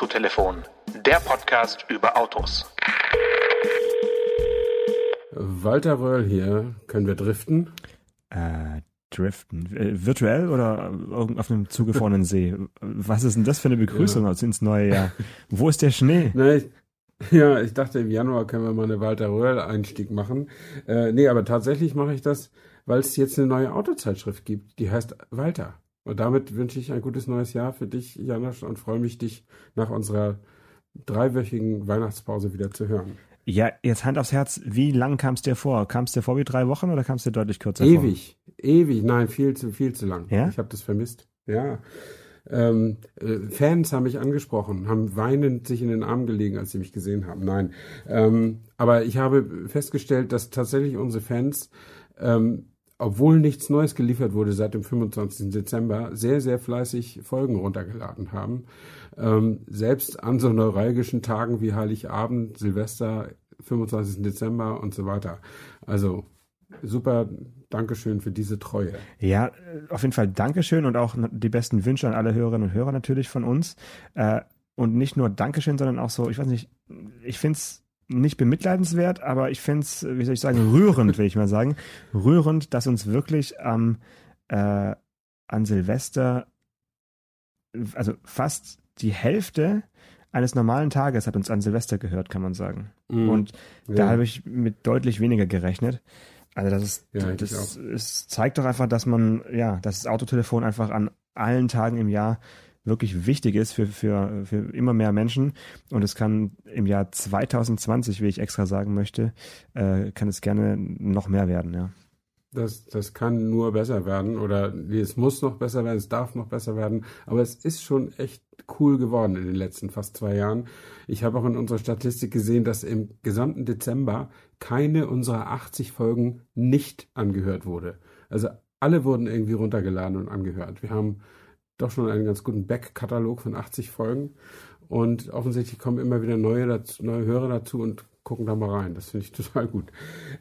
Autotelefon, der Podcast über Autos. Walter Röhrl hier. Können wir driften? Äh, driften. Äh, virtuell oder auf einem zugefrorenen See? Was ist denn das für eine Begrüßung ja. ins neue Jahr? Wo ist der Schnee? Nee, ich, ja, ich dachte, im Januar können wir mal eine Walter Röhrl-Einstieg machen. Äh, nee, aber tatsächlich mache ich das, weil es jetzt eine neue Autozeitschrift gibt. Die heißt Walter. Und damit wünsche ich ein gutes neues Jahr für dich, Janosch, und freue mich, dich nach unserer dreiwöchigen Weihnachtspause wieder zu hören. Ja, jetzt Hand aufs Herz, wie lang kam es dir vor? Kam es dir vor wie drei Wochen oder kam es dir deutlich kürzer ewig, vor? Ewig, ewig, nein, viel zu, viel zu lang. Ja? Ich habe das vermisst. Ja. Ähm, äh, Fans haben mich angesprochen, haben weinend sich in den Arm gelegen, als sie mich gesehen haben. Nein. Ähm, aber ich habe festgestellt, dass tatsächlich unsere Fans ähm, obwohl nichts Neues geliefert wurde seit dem 25. Dezember, sehr, sehr fleißig Folgen runtergeladen haben. Ähm, selbst an so neuralgischen Tagen wie Heiligabend, Silvester, 25. Dezember und so weiter. Also super Dankeschön für diese Treue. Ja, auf jeden Fall Dankeschön und auch die besten Wünsche an alle Hörerinnen und Hörer natürlich von uns. Äh, und nicht nur Dankeschön, sondern auch so, ich weiß nicht, ich finde es nicht bemitleidenswert, aber ich finde es, wie soll ich sagen, rührend, will ich mal sagen. Rührend, dass uns wirklich am äh, an Silvester, also fast die Hälfte eines normalen Tages hat uns an Silvester gehört, kann man sagen. Mm. Und ja. da habe ich mit deutlich weniger gerechnet. Also das ist, ja, das, es zeigt doch einfach, dass man, ja, dass das Autotelefon einfach an allen Tagen im Jahr wirklich wichtig ist für, für, für immer mehr Menschen. Und es kann im Jahr 2020, wie ich extra sagen möchte, äh, kann es gerne noch mehr werden, ja. Das, das kann nur besser werden oder es muss noch besser werden, es darf noch besser werden, aber es ist schon echt cool geworden in den letzten fast zwei Jahren. Ich habe auch in unserer Statistik gesehen, dass im gesamten Dezember keine unserer 80 Folgen nicht angehört wurde. Also alle wurden irgendwie runtergeladen und angehört. Wir haben doch schon einen ganz guten Back-Katalog von 80 Folgen. Und offensichtlich kommen immer wieder neue, dazu, neue Hörer dazu und gucken da mal rein. Das finde ich total gut.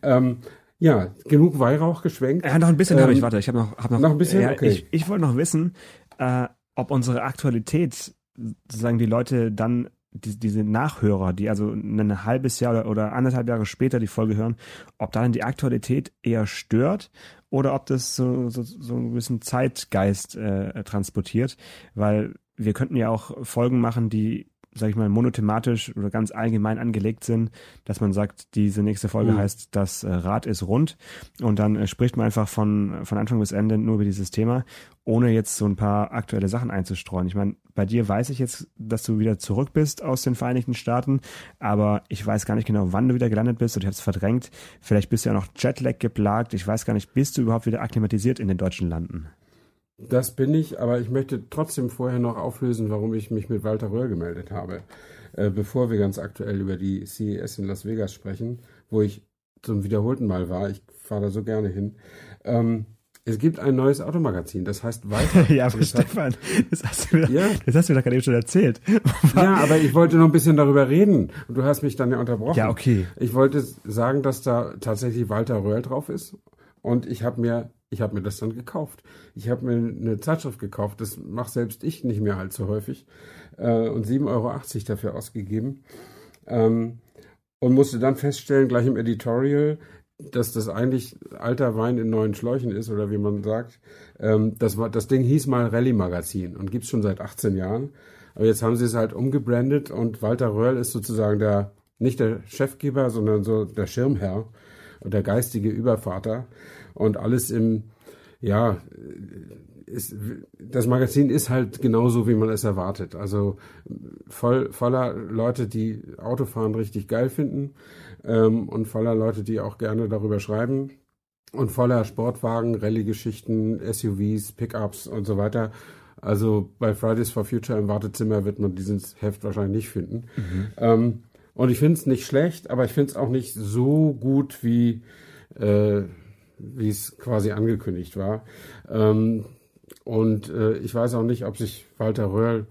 Ähm, ja, genug Weihrauch geschwenkt. Ja, noch ein bisschen ähm, habe ich. Warte, ich habe noch, hab noch, noch ein bisschen. Ja, okay. Ich, ich wollte noch wissen, äh, ob unsere Aktualität, sozusagen die Leute dann die, diese Nachhörer, die also ein halbes Jahr oder, oder anderthalb Jahre später die Folge hören, ob da dann die Aktualität eher stört oder ob das so, so, so ein bisschen Zeitgeist äh, transportiert, weil wir könnten ja auch Folgen machen, die sag ich mal, monothematisch oder ganz allgemein angelegt sind, dass man sagt, diese nächste Folge mhm. heißt, das äh, Rad ist rund. Und dann äh, spricht man einfach von, von Anfang bis Ende nur über dieses Thema, ohne jetzt so ein paar aktuelle Sachen einzustreuen. Ich meine, bei dir weiß ich jetzt, dass du wieder zurück bist aus den Vereinigten Staaten, aber ich weiß gar nicht genau, wann du wieder gelandet bist und ich habe es verdrängt. Vielleicht bist du ja noch Jetlag geplagt. Ich weiß gar nicht, bist du überhaupt wieder akklimatisiert in den deutschen Landen? Das bin ich, aber ich möchte trotzdem vorher noch auflösen, warum ich mich mit Walter Röhr gemeldet habe. Äh, bevor wir ganz aktuell über die CES in Las Vegas sprechen, wo ich zum wiederholten Mal war. Ich fahre da so gerne hin. Ähm, es gibt ein neues Automagazin, das heißt Walter. ja, aber Stefan, das hast, du mir, ja. das hast du mir doch gerade eben schon erzählt. ja, aber ich wollte noch ein bisschen darüber reden und du hast mich dann ja unterbrochen. Ja, okay. Ich wollte sagen, dass da tatsächlich Walter Röhrl drauf ist und ich habe mir ich habe mir das dann gekauft. Ich habe mir eine Zeitschrift gekauft, das mache selbst ich nicht mehr allzu häufig, äh, und 7,80 Euro dafür ausgegeben. Ähm, und musste dann feststellen, gleich im Editorial, dass das eigentlich alter Wein in neuen Schläuchen ist, oder wie man sagt. Ähm, das, war, das Ding hieß mal Rallye Magazin und gibt's schon seit 18 Jahren. Aber jetzt haben sie es halt umgebrandet und Walter Röhrl ist sozusagen der, nicht der Chefgeber, sondern so der Schirmherr und der geistige Übervater und alles im, ja, ist, das Magazin ist halt genauso, wie man es erwartet. Also voll, voller Leute, die Autofahren richtig geil finden ähm, und voller Leute, die auch gerne darüber schreiben und voller Sportwagen, Rallye-Geschichten, SUVs, Pickups und so weiter. Also bei Fridays for Future im Wartezimmer wird man dieses Heft wahrscheinlich nicht finden. Mhm. Ähm, und ich finde es nicht schlecht, aber ich finde es auch nicht so gut wie äh, es quasi angekündigt war. Ähm, und äh, ich weiß auch nicht, ob sich Walter Röhrl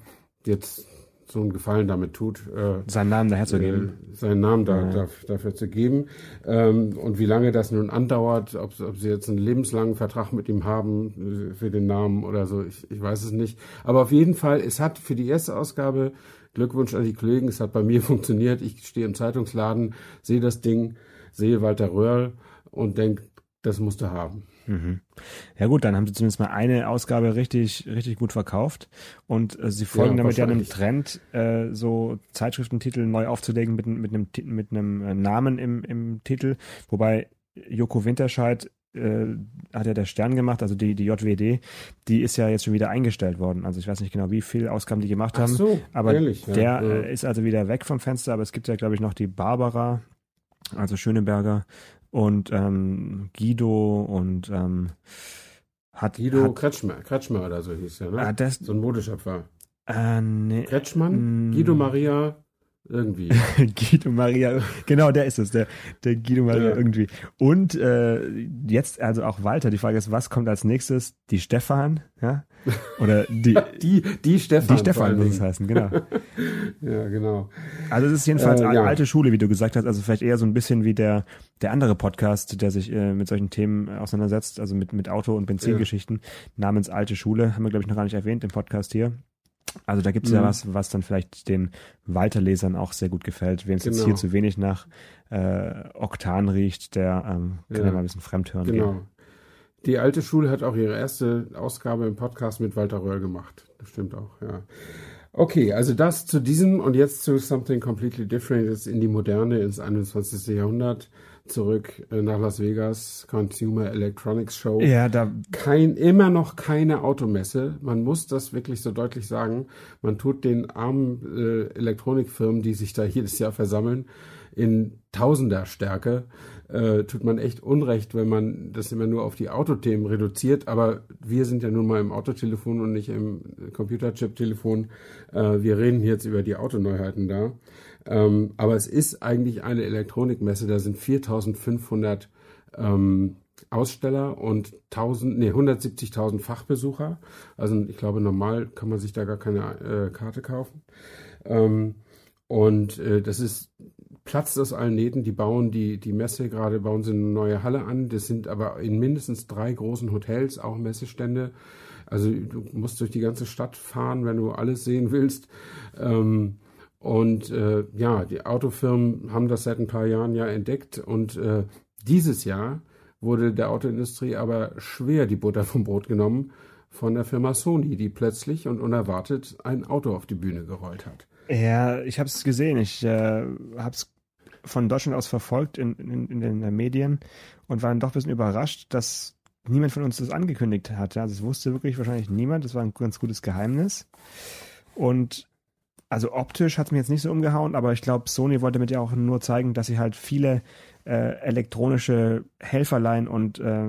jetzt so einen Gefallen damit tut, äh, seinen Namen daher zu geben. Äh, seinen Namen da, Ja. dafür, dafür zu geben. Ähm, und wie lange das nun andauert, ob, ob sie jetzt einen lebenslangen Vertrag mit ihm haben äh, für den Namen oder so, ich, ich weiß es nicht. Aber auf jeden Fall, es hat für die erste Ausgabe, Glückwunsch an die Kollegen, es hat bei mir funktioniert. Ich stehe im Zeitungsladen, sehe das Ding, sehe Walter Röhrl und denke, das musst du haben. Mhm. Ja gut, dann haben sie zumindest mal eine Ausgabe richtig, richtig gut verkauft und äh, sie folgen Ja, damit ja einem. Trend, äh, so Zeitschriftentitel neu aufzulegen mit, mit einem mit einem äh, Namen im, im Titel, wobei Joko Winterscheid äh, hat ja der Stern gemacht, also die, die JWD, die ist ja jetzt schon wieder eingestellt worden. Also ich weiß nicht genau, wie viele Ausgaben die gemacht Ach haben. so, aber ehrlich, der Ja. Äh, ist also wieder weg vom Fenster, aber es gibt ja, glaube ich, noch die Barbara, also Schöneberger und ähm, Guido und ähm, hat Guido hat, Kretschmer, Kretschmer oder so hieß er, ne? ah, das, so ein Modeschöpfer. äh, nee, Kretschmann? Mm. Guido Maria, irgendwie. Guido Maria, genau, der ist es, der, der Guido Maria Ja. irgendwie. Und äh, jetzt also auch Walter, die Frage ist, was kommt als nächstes? Die Stefan, ja? Oder die, Die, die Stefan. die Stefan muss es heißen, genau. Ja, genau. Also es ist jedenfalls Äh, ja. alte Schule, wie du gesagt hast, also vielleicht eher so ein bisschen wie der, der andere Podcast, der sich äh, mit solchen Themen auseinandersetzt, also mit, mit Auto- und Benzingeschichten, namens Alte Schule, haben wir, glaube ich, noch gar nicht erwähnt im Podcast hier. Also da gibt es ja Mhm. was, was dann vielleicht den Walter-Lesern auch sehr gut gefällt. Wem es jetzt Genau. hier zu wenig nach äh, Oktan riecht, der ähm, kann ja. Ja. mal ein bisschen fremdhören Genau. gehen. Die alte Schule hat auch ihre erste Ausgabe im Podcast mit Walter Röll gemacht. Das stimmt auch, ja. Okay, also das zu diesem und jetzt zu something completely different, jetzt in die Moderne, ins 21. Jahrhundert, zurück äh, nach Las Vegas, Consumer Electronics Show. Ja, da kein, immer noch keine Automesse. Man muss das wirklich so deutlich sagen. Man tut den armen äh, Elektronikfirmen, die sich da jedes Jahr versammeln, in Tausenderstärke, äh, tut man echt Unrecht, wenn man das immer nur auf die Autothemen reduziert. Aber wir sind ja nun mal im Autotelefon und nicht im Computerchip-Telefon. Äh, wir reden jetzt über die Autoneuheiten da. Ähm, aber es ist eigentlich eine Elektronikmesse. Da sind 4500 ähm, Aussteller und 1000, nee, 170.000 Fachbesucher. Also ich glaube, normal kann man sich da gar keine äh, Karte kaufen. Ähm, und äh, das ist platzt aus allen Nähten. Die bauen die, die Messe gerade, bauen sie eine neue Halle an. Das sind aber in mindestens drei großen Hotels auch Messestände. Also du musst durch die ganze Stadt fahren, wenn du alles sehen willst. Ähm, und äh, ja, die Autofirmen haben das seit ein paar Jahren ja entdeckt. Und äh, dieses Jahr wurde der Autoindustrie aber schwer die Butter vom Brot genommen von der Firma Sony, die plötzlich und unerwartet ein Auto auf die Bühne gerollt hat. Ja, ich habe es gesehen. Ich äh, habe es von Deutschland aus verfolgt in, in, in den Medien und war dann doch ein bisschen überrascht, dass niemand von uns das angekündigt hatte. Also es wusste wirklich wahrscheinlich niemand. Das war ein ganz gutes Geheimnis. Und also optisch hat es mir jetzt nicht so umgehauen, aber ich glaube, Sony wollte damit ja auch nur zeigen, dass sie halt viele äh, elektronische Helferlein und äh,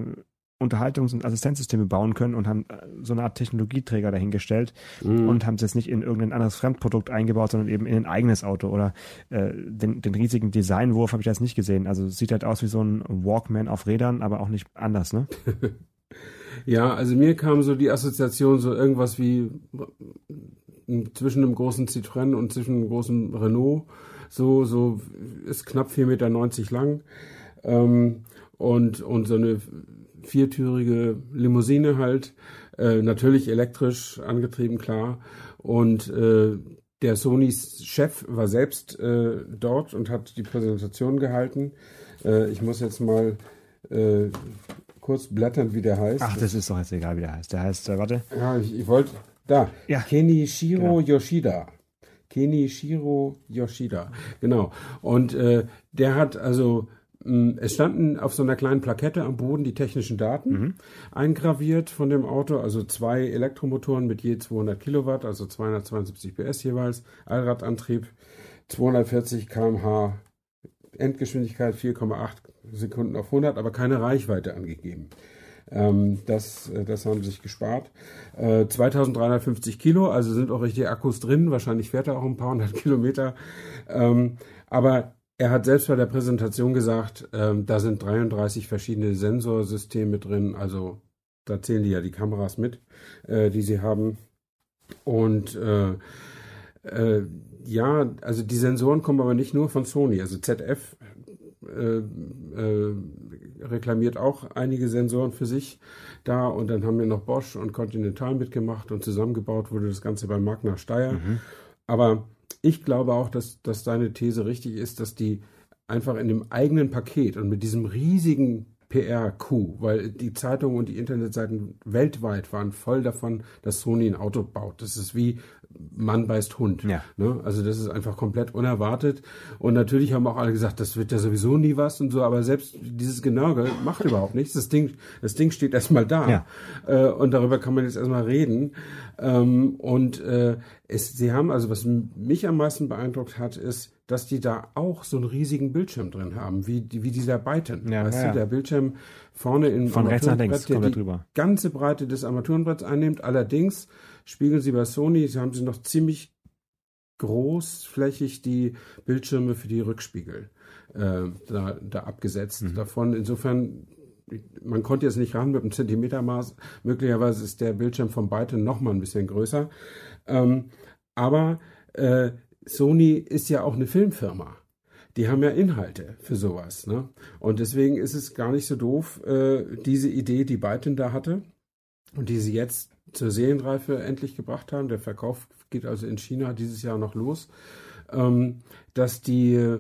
Unterhaltungs- und Assistenzsysteme bauen können und haben äh, so eine Art Technologieträger dahingestellt Mhm. und haben es jetzt nicht in irgendein anderes Fremdprodukt eingebaut, sondern eben in ein eigenes Auto oder äh, den, den riesigen Designwurf habe ich jetzt nicht gesehen. Also es sieht halt aus wie so ein Walkman auf Rädern, aber auch nicht anders, ne? Ja, also mir kam so die Assoziation so irgendwas wie zwischen einem großen Citroën und zwischen einem großen Renault. So, so ist knapp 4,90 Meter lang. Ähm, und, und so eine viertürige Limousine halt. Äh, natürlich elektrisch angetrieben, klar. Und äh, der Sonys Chef war selbst äh, dort und hat die Präsentation gehalten. Äh, ich muss jetzt mal äh, kurz blättern, wie der heißt. Ach, das ist doch jetzt egal, wie der heißt. Der heißt, äh, warte. Ja, ich, ich wollte. Da. Ja. Kenichiro Yoshida. Kenichiro Yoshida. Genau. Und äh, der hat also. mh, Es standen auf so einer kleinen Plakette am Boden die technischen Daten eingraviert von dem Auto, also zwei Elektromotoren mit je 200 Kilowatt, also 272 PS jeweils, Allradantrieb, 240 km/h, Endgeschwindigkeit 4,8 Sekunden auf 100, aber keine Reichweite angegeben. Ähm, das, äh, das haben sie sich gespart. Äh, 2350 Kilo, also sind auch richtig Akkus drin. Wahrscheinlich fährt er auch ein paar hundert Kilometer. Ähm, aber er hat selbst bei der Präsentation gesagt, ähm, da sind 33 verschiedene Sensorsysteme drin. Also da zählen die ja die Kameras mit, äh, die sie haben. Und äh, Äh, ja, also die Sensoren kommen aber nicht nur von Sony. Also ZF äh, äh, reklamiert auch einige Sensoren für sich da und dann haben wir noch Bosch und Continental mitgemacht und zusammengebaut wurde das Ganze bei Magna Steyr. Mhm. Aber ich glaube auch, dass, dass deine These richtig ist, dass die einfach in dem eigenen Paket und mit diesem riesigen PR-Coup, weil die Zeitungen und die Internetseiten weltweit waren voll davon, dass Sony ein Auto baut. Das ist wie Mann beißt Hund. Ja. Ne? Also das ist einfach komplett unerwartet. Und natürlich haben auch alle gesagt, das wird ja sowieso nie was und so, aber selbst dieses Genörgel macht überhaupt nichts. Das Ding, das Ding steht erstmal da. Ja. Äh, und darüber kann man jetzt erstmal reden. Ähm, und äh, es, sie haben, also was mich am meisten beeindruckt hat, ist, dass die da auch so einen riesigen Bildschirm drin haben, wie, wie dieser Byton. Ja, weißt ja. du, der Bildschirm vorne in Von rechts nach links kommt die drüber. ganze Breite des Armaturenbretts einnimmt. Allerdings spiegeln sie bei Sony, sie haben sie noch ziemlich großflächig die Bildschirme für die Rückspiegel äh, da, da abgesetzt. Mhm. Davon insofern man konnte jetzt nicht ran mit einem Zentimetermaß. Möglicherweise ist der Bildschirm vom Byton noch mal ein bisschen größer. Ähm, aber äh, Sony ist ja auch eine Filmfirma. Die haben ja Inhalte für sowas. Ne? Und deswegen ist es gar nicht so doof, äh, diese Idee, die Byton da hatte und die sie jetzt zur Serienreife endlich gebracht haben. Der Verkauf geht also in China dieses Jahr noch los, ähm, dass die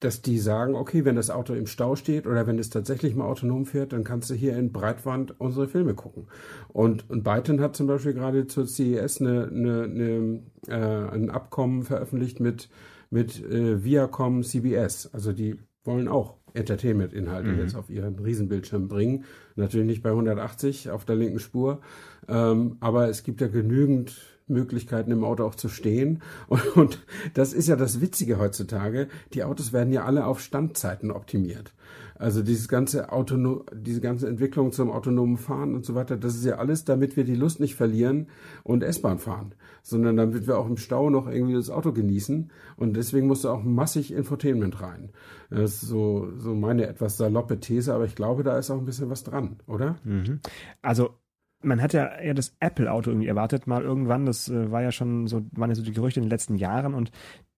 dass die sagen, okay, wenn das Auto im Stau steht oder wenn es tatsächlich mal autonom fährt, dann kannst du hier in Breitwand unsere Filme gucken. Und, und Byton hat zum Beispiel gerade zur CES eine, eine, eine, äh, ein Abkommen veröffentlicht mit, mit äh, Viacom CBS. Also die wollen auch Entertainment-Inhalte mhm. jetzt auf ihren Riesenbildschirm bringen. Natürlich nicht bei 180 auf der linken Spur, ähm, aber es gibt ja genügend Möglichkeiten im Auto auch zu stehen. Und, und das ist ja das Witzige heutzutage. Die Autos werden ja alle auf Standzeiten optimiert. Also dieses ganze Autono diese ganze Entwicklung zum autonomen Fahren und so weiter, das ist ja alles, damit wir die Lust nicht verlieren und S-Bahn fahren, sondern damit wir auch im Stau noch irgendwie das Auto genießen. Und deswegen musst du auch massig Infotainment rein. Das ist so, so meine etwas saloppe These, aber ich glaube, da ist auch ein bisschen was dran, oder? Mhm. Also man hat ja eher das Apple-Auto irgendwie erwartet, mal irgendwann. Das äh, war ja schon so, waren ja so die Gerüchte in den letzten Jahren und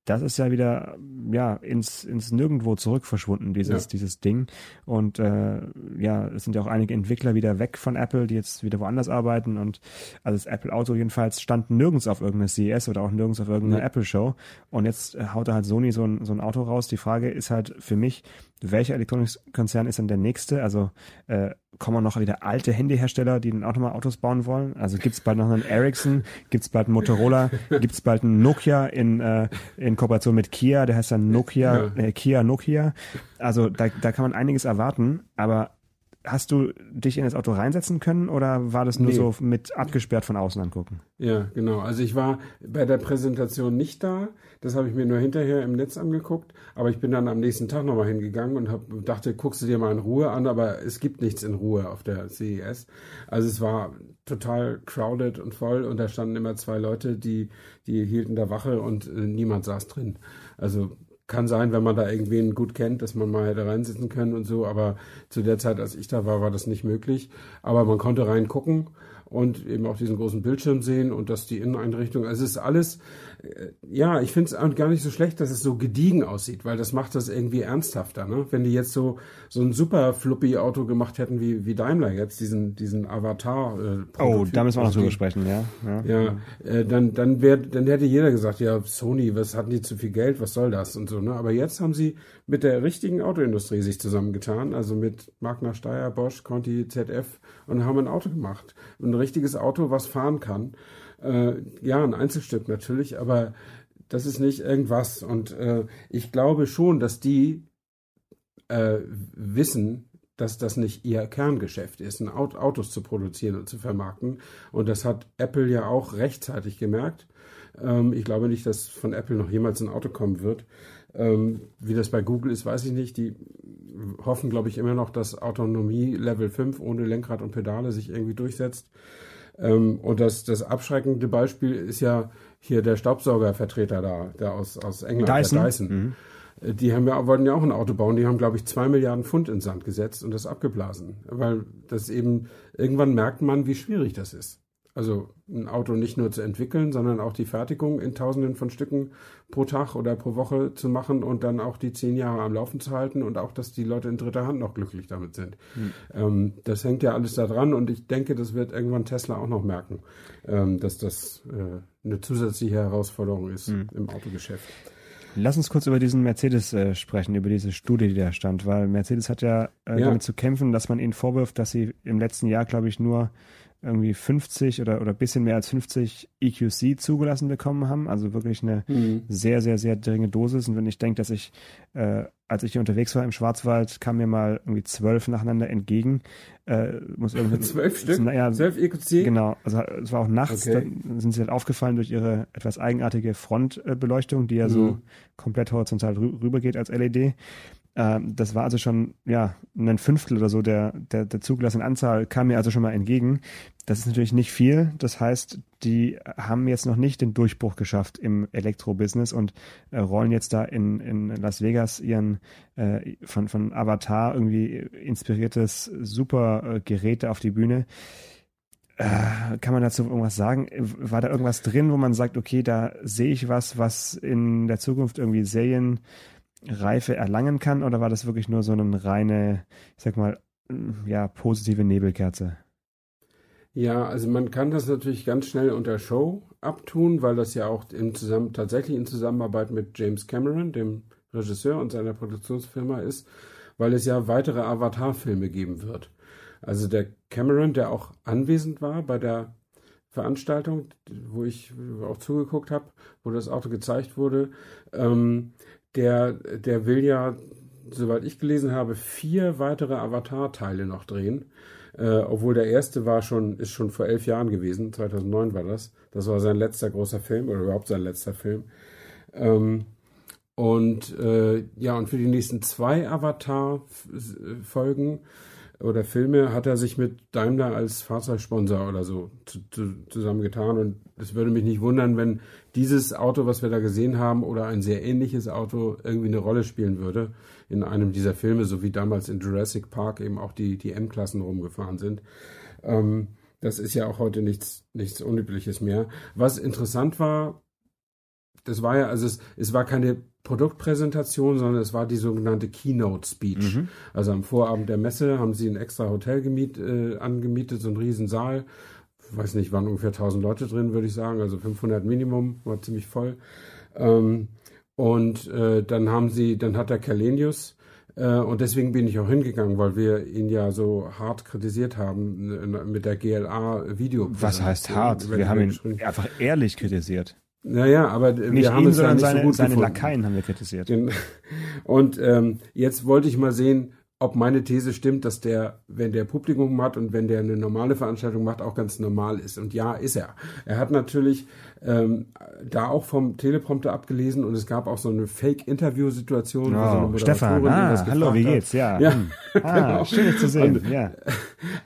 das ist ja wieder ja ins ins Nirgendwo zurück verschwunden dieses ja. dieses Ding und äh, ja es sind ja auch einige Entwickler wieder weg von Apple die jetzt wieder woanders arbeiten und also das Apple Auto jedenfalls stand nirgends auf irgendeiner CES oder auch nirgends auf irgendeiner ja. Apple Show und jetzt äh, haut da halt Sony so ein so ein Auto raus die Frage ist halt für mich welcher Elektronikkonzern ist dann der nächste also äh, kommen noch wieder alte Handyhersteller, die dann auch nochmal Autos bauen wollen? Also gibt es bald noch einen Ericsson, gibt es bald einen Motorola, gibt es bald einen Nokia in, äh, in Kooperation mit Kia, der heißt dann Nokia, äh, Kia Nokia. Also da, da kann man einiges erwarten, aber Hast du dich in das Auto reinsetzen können oder war das nur nee. so mit abgesperrt von außen angucken? Ja, genau. Also ich war bei der Präsentation nicht da. Das habe ich mir nur hinterher im Netz angeguckt. Aber ich bin dann am nächsten Tag nochmal hingegangen und hab, dachte, guckst du dir mal in Ruhe an. Aber es gibt nichts in Ruhe auf der CES. Also es war total crowded und voll und da standen immer zwei Leute, die, die hielten da Wache und äh, niemand saß drin. Also kann sein, wenn man da irgendwen gut kennt, dass man mal hätte reinsitzen können und so, aber zu der Zeit, als ich da war, war das nicht möglich. Aber man konnte reingucken und eben auch diesen großen Bildschirm sehen und dass die Inneneinrichtung, also es ist alles, ja, ich finde es gar nicht so schlecht, dass es so gediegen aussieht, weil das macht das irgendwie ernsthafter, ne? Wenn die jetzt so, so ein super fluppy Auto gemacht hätten wie, wie Daimler jetzt, diesen, diesen Avatar. Äh, oh, da müssen wir noch drüber sprechen, ja. Ja, ja äh, dann, dann wäre, dann hätte jeder gesagt, ja, Sony, was hatten die zu viel Geld, was soll das und so, ne? Aber jetzt haben sie mit der richtigen Autoindustrie sich zusammengetan, also mit Magna Steyr, Bosch, Conti, ZF und haben ein Auto gemacht. Ein richtiges Auto, was fahren kann. Äh, ja, ein Einzelstück natürlich, aber das ist nicht irgendwas. Und äh, ich glaube schon, dass die äh, wissen, dass das nicht ihr Kerngeschäft ist, Autos zu produzieren und zu vermarkten. Und das hat Apple ja auch rechtzeitig gemerkt. Ähm, ich glaube nicht, dass von Apple noch jemals ein Auto kommen wird. Ähm, wie das bei Google ist, weiß ich nicht. Die hoffen, glaube ich, immer noch, dass Autonomie Level 5 ohne Lenkrad und Pedale sich irgendwie durchsetzt. Ähm, und das, das abschreckende Beispiel ist ja hier der Staubsaugervertreter da, der aus, aus England, Dyson. der Dyson. Mhm. Äh, die haben ja, wollten ja auch ein Auto bauen, die haben, glaube ich, zwei Milliarden Pfund ins Sand gesetzt und das abgeblasen. Weil das eben, irgendwann merkt man, wie schwierig das ist. Also ein Auto nicht nur zu entwickeln, sondern auch die Fertigung in Tausenden von Stücken pro Tag oder pro Woche zu machen und dann auch die zehn Jahre am Laufen zu halten und auch, dass die Leute in dritter Hand noch glücklich damit sind. Mhm. Ähm, das hängt ja alles da dran und ich denke, das wird irgendwann Tesla auch noch merken, ähm, dass das äh, eine zusätzliche Herausforderung ist mhm. im Autogeschäft. Lass uns kurz über diesen Mercedes äh, sprechen, über diese Studie, die da stand, weil Mercedes hat ja, äh, ja, damit zu kämpfen, dass man ihnen vorwirft, dass sie im letzten Jahr, glaube ich, nur irgendwie 50 oder oder bisschen mehr als 50 EQC zugelassen bekommen haben, also wirklich eine mhm. sehr sehr sehr geringe Dosis. Und wenn ich denke, dass ich äh, als ich hier unterwegs war im Schwarzwald, kam mir mal irgendwie zwölf nacheinander entgegen. Äh, muss irgendwie zwölf Stück, naja, zwölf EQC. Genau, also es war auch nachts. Okay. Dann sind sie halt aufgefallen durch ihre etwas eigenartige Frontbeleuchtung, die ja mhm. so komplett horizontal rüber geht als LED. Ähm, das war also schon, ja, ein Fünftel oder so der, der, der zugelassenen Anzahl kam mir also schon mal entgegen. Das ist natürlich nicht viel. Das heißt, die haben jetzt noch nicht den Durchbruch geschafft im Elektrobusiness und äh, rollen jetzt da in, in Las Vegas ihren äh, von, von Avatar irgendwie inspiriertes super äh, auf die Bühne. Äh, kann man dazu irgendwas sagen? War da irgendwas drin, wo man sagt, okay, da sehe ich was, was in der Zukunft irgendwie Serien Reife erlangen kann oder war das wirklich nur so eine reine, ich sag mal, ja, positive Nebelkerze? Ja, also man kann das natürlich ganz schnell unter Show abtun, weil das ja auch in zusammen, tatsächlich in Zusammenarbeit mit James Cameron, dem Regisseur und seiner Produktionsfirma ist, weil es ja weitere Avatar-Filme geben wird. Also der Cameron, der auch anwesend war bei der Veranstaltung, wo ich auch zugeguckt habe, wo das Auto gezeigt wurde, ähm, der, der will ja, soweit ich gelesen habe, vier weitere Avatar-Teile noch drehen. Äh, obwohl der erste war schon, ist schon vor elf Jahren gewesen, 2009 war das. Das war sein letzter großer Film oder überhaupt sein letzter Film. Ähm, und äh, ja, und für die nächsten zwei Avatar-Folgen oder Filme hat er sich mit Daimler als Fahrzeugsponsor oder so zu, zu, zusammengetan. Und es würde mich nicht wundern, wenn dieses Auto, was wir da gesehen haben, oder ein sehr ähnliches Auto irgendwie eine Rolle spielen würde in einem dieser Filme, so wie damals in Jurassic Park eben auch die, die M-Klassen rumgefahren sind. Ähm, das ist ja auch heute nichts, nichts Unübliches mehr. Was interessant war, das war ja, also es, es war keine Produktpräsentation, sondern es war die sogenannte Keynote Speech. Mhm. Also am Vorabend der Messe haben sie ein extra Hotel gemiet, äh, angemietet, so einen riesen Saal. Ich weiß nicht, waren ungefähr 1000 Leute drin, würde ich sagen, also 500 Minimum, war ziemlich voll. Ähm, und äh, dann haben sie, dann hat der Kalenius äh, und deswegen bin ich auch hingegangen, weil wir ihn ja so hart kritisiert haben äh, mit der GLA-Video. Was heißt hart? Wir haben ihn einfach ehrlich kritisiert. Naja, aber nicht wir haben ihn, es sondern ja nicht seine, so gut seine gefunden. Lakaien haben wir kritisiert. Und ähm, jetzt wollte ich mal sehen, ob meine These stimmt, dass der, wenn der Publikum hat und wenn der eine normale Veranstaltung macht, auch ganz normal ist. Und ja, ist er. Er hat natürlich ähm, da auch vom Teleprompter abgelesen und es gab auch so eine Fake-Interview-Situation. Oh, so Stefan, ah, hallo, wie geht's? Ja, ja. Hm. ah, genau. schön zu sehen. Und, ja.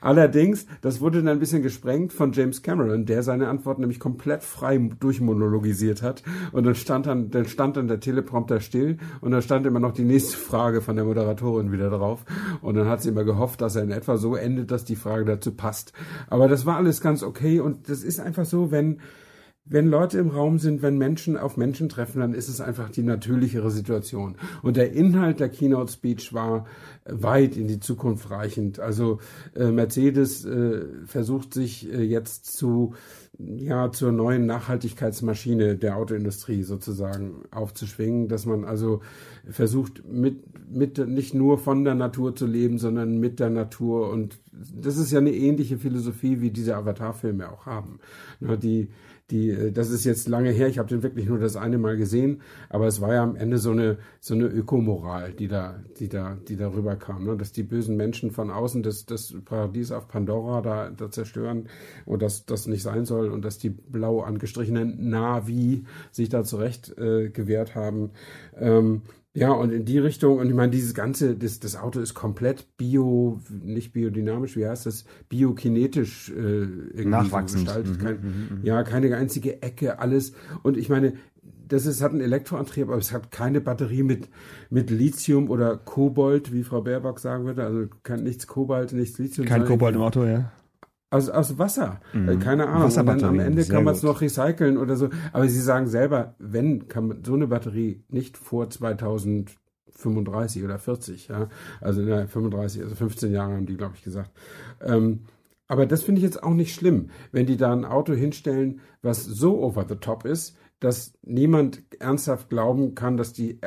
Allerdings, das wurde dann ein bisschen gesprengt von James Cameron, der seine Antworten nämlich komplett frei durchmonologisiert hat und dann stand dann, dann stand dann der Teleprompter still und dann stand immer noch die nächste Frage von der Moderatorin wieder drauf und dann hat sie immer gehofft, dass er in etwa so endet, dass die Frage dazu passt. Aber das war alles ganz okay und das ist einfach so, wenn wenn Leute im Raum sind, wenn Menschen auf Menschen treffen, dann ist es einfach die natürlichere Situation. Und der Inhalt der Keynote Speech war weit in die Zukunft reichend. Also äh, Mercedes äh, versucht sich äh, jetzt zu ja zur neuen Nachhaltigkeitsmaschine der Autoindustrie sozusagen aufzuschwingen, dass man also versucht mit mit nicht nur von der Natur zu leben, sondern mit der Natur und das ist ja eine ähnliche Philosophie, wie diese Avatar-Filme auch haben. Die die, äh, das ist jetzt lange her, ich habe den wirklich nur das eine Mal gesehen, aber es war ja am Ende so eine, so eine Ökomoral, die da, die da, die darüber kam, ne? dass die bösen Menschen von außen das, das Paradies auf Pandora da, da zerstören und dass das nicht sein soll und dass die blau angestrichenen Navi sich da zurecht äh, gewehrt haben. Ähm, ja, und in die Richtung, und ich meine, dieses ganze, das, das Auto ist komplett bio, nicht biodynamisch, wie heißt das, biokinetisch äh, irgendwie Nachwachsend. So gestaltet. Mhm, Kein, mhm, mhm. ja, keine einzige Ecke, alles. Und ich meine, das ist, hat einen Elektroantrieb, aber es hat keine Batterie mit, mit Lithium oder Kobold, wie Frau Baerbock sagen würde. Also kein, nichts Kobalt, nichts Lithium. Kein Kobold im Auto, ja. Aus, aus Wasser. Mhm. Äh, Keine Ahnung. Und dann am Ende kann man es noch recyceln oder so. Aber sie sagen selber, wenn, kann man so eine Batterie nicht vor 2035 oder 40, ja. Also ne, 35, also 15 Jahre haben die, glaube ich, gesagt. Ähm, aber das finde ich jetzt auch nicht schlimm, wenn die da ein Auto hinstellen, was so over the top ist, dass niemand ernsthaft glauben kann, dass die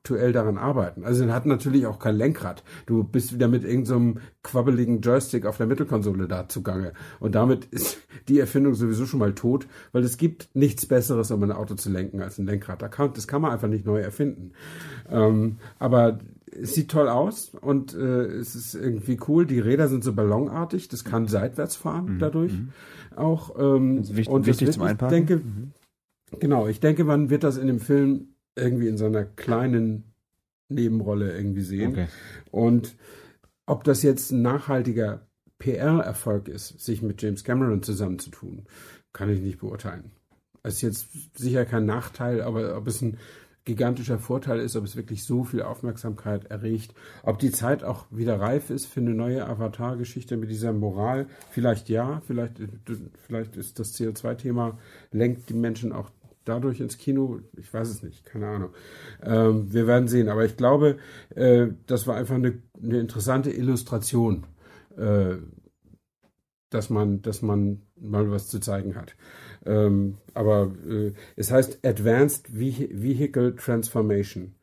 aktuell daran arbeiten. Also dann hat natürlich auch kein Lenkrad. Du bist wieder mit irgendeinem so quabbeligen Joystick auf der Mittelkonsole da zugange. Und damit ist die Erfindung sowieso schon mal tot, weil es gibt nichts Besseres, um ein Auto zu lenken als ein Lenkrad. Das kann man einfach nicht neu erfinden. Ähm, aber es sieht toll aus und äh, es ist irgendwie cool. Die Räder sind so ballonartig, das kann seitwärts fahren dadurch auch. Ähm, wichtig- und wichtig zum Einparken. denke, genau, ich denke, man wird das in dem Film irgendwie in so einer kleinen Nebenrolle irgendwie sehen. Okay. Und ob das jetzt ein nachhaltiger PR-Erfolg ist, sich mit James Cameron zusammenzutun, kann ich nicht beurteilen. Es ist jetzt sicher kein Nachteil, aber ob es ein gigantischer Vorteil ist, ob es wirklich so viel Aufmerksamkeit erregt, ob die Zeit auch wieder reif ist für eine neue Avatar-Geschichte mit dieser Moral, vielleicht ja, vielleicht, vielleicht ist das CO2-Thema, lenkt die Menschen auch dadurch ins Kino, ich weiß es nicht, keine Ahnung. Ähm, wir werden sehen, aber ich glaube, äh, das war einfach eine, eine interessante Illustration, äh, dass man, dass man mal was zu zeigen hat. Ähm, aber äh, es heißt Advanced Vehi- Vehicle Transformation.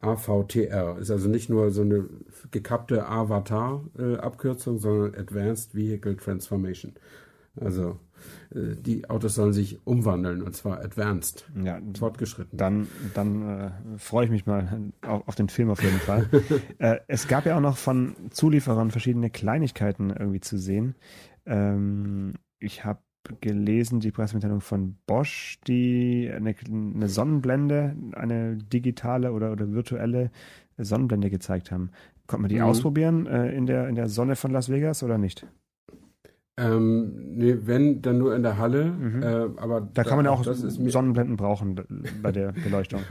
AVTR ist also nicht nur so eine gekappte Avatar-Abkürzung, sondern Advanced Vehicle Transformation. Also äh, die Autos sollen sich umwandeln und zwar advanced, Ja, fortgeschritten. dann, dann äh, freue ich mich mal auf, auf den Film auf jeden Fall. äh, es gab ja auch noch von Zulieferern verschiedene Kleinigkeiten irgendwie zu sehen. Ähm, ich habe gelesen, die Pressemitteilung von Bosch, die eine, eine Sonnenblende, eine digitale oder, oder virtuelle Sonnenblende gezeigt haben. Konnte man die Mhm. ausprobieren äh, in, der, in der Sonne von Las Vegas oder nicht? Ähm, nee, wenn, dann nur in der Halle. Mhm. Äh, aber Da kann man ja auch mir, Sonnenblenden brauchen bei der Beleuchtung.